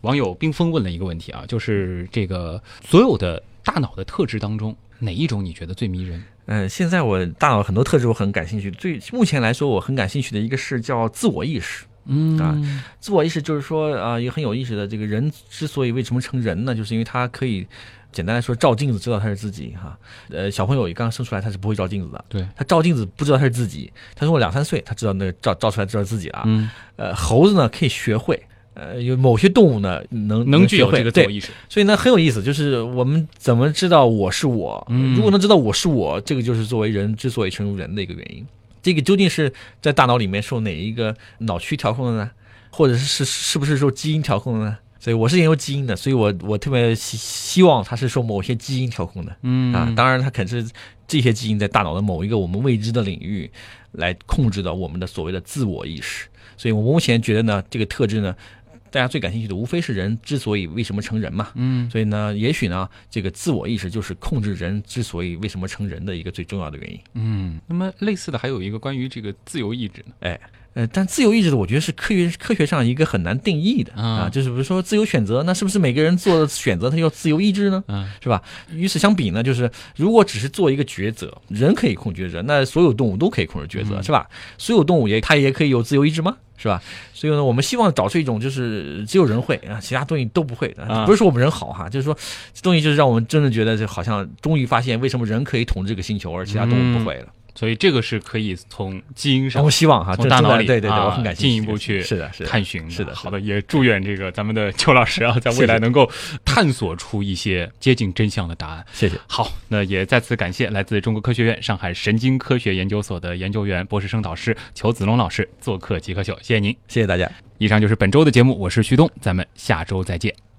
网友冰封问了一个问题啊，就是这个所有的大脑的特质当中，哪一种你觉得最迷人？嗯、现在我大脑很多特质我很感兴趣，最目前来说我很感兴趣的一个是叫自我意识。嗯啊自我意识就是说啊、也很有意思的。这个人之所以为什么成人呢，就是因为他可以简单来说照镜子知道他是自己哈。呃，小朋友刚生出来他是不会照镜子的，对，他照镜子不知道他是自己。他说我两三岁，他知道那个照照出来知道自己了。嗯，呃，猴子呢可以学会。呃，有某些动物呢能能具有这个自我意识。所以呢很有意思，就是我们怎么知道我是我？嗯如果能知道我是我，这个就是作为人之所以成为人的一个原因。这个究竟是在大脑里面受哪一个脑区调控的呢？或者是是是不是受基因调控的呢？所以我是研究基因的，所以我我特别希希望它是受某些基因调控的嗯啊。当然，它肯定是这些基因在大脑的某一个我们未知的领域来控制的我们的所谓的自我意识。所以我目前觉得呢，这个特质呢，大家最感兴趣的无非是人之所以为什么成人嘛。嗯，所以呢，也许呢，这个自我意识就是控制人之所以为什么成人的一个最重要的原因。嗯，那么类似的还有一个关于这个自由意志呢。哎，呃，但自由意志的，我觉得是科学科学上一个很难定义的啊啊，就是比如说自由选择，那是不是每个人做的选择他叫自由意志呢？嗯是吧？与此相比呢，就是如果只是做一个抉择，人可以控抉择，那所有动物都可以控制抉择，嗯是吧？所有动物也它也可以有自由意志吗？是吧？所以呢，我们希望找出一种就是只有人会啊，其他东西都不会的。啊不是说我们人好哈，就是说这东西就是让我们真的觉得，这好像终于发现为什么人可以统治这个星球，而其他动物不会了。所以这个是可以从基因上我希望哈，从大脑里对对对，啊我很感进一步去是的，是，探寻。是的，好的，也祝愿这个咱们的邱老师啊，(laughs) 在未来能够探索出一些接近真相的答案。谢谢。好，那也再次感谢来自中国科学院上海神经科学研究所的研究员、博士生导师裘子龙老师做客极客秀，谢谢您。谢谢大家。以上就是本周的节目，我是旭东，咱们下周再见。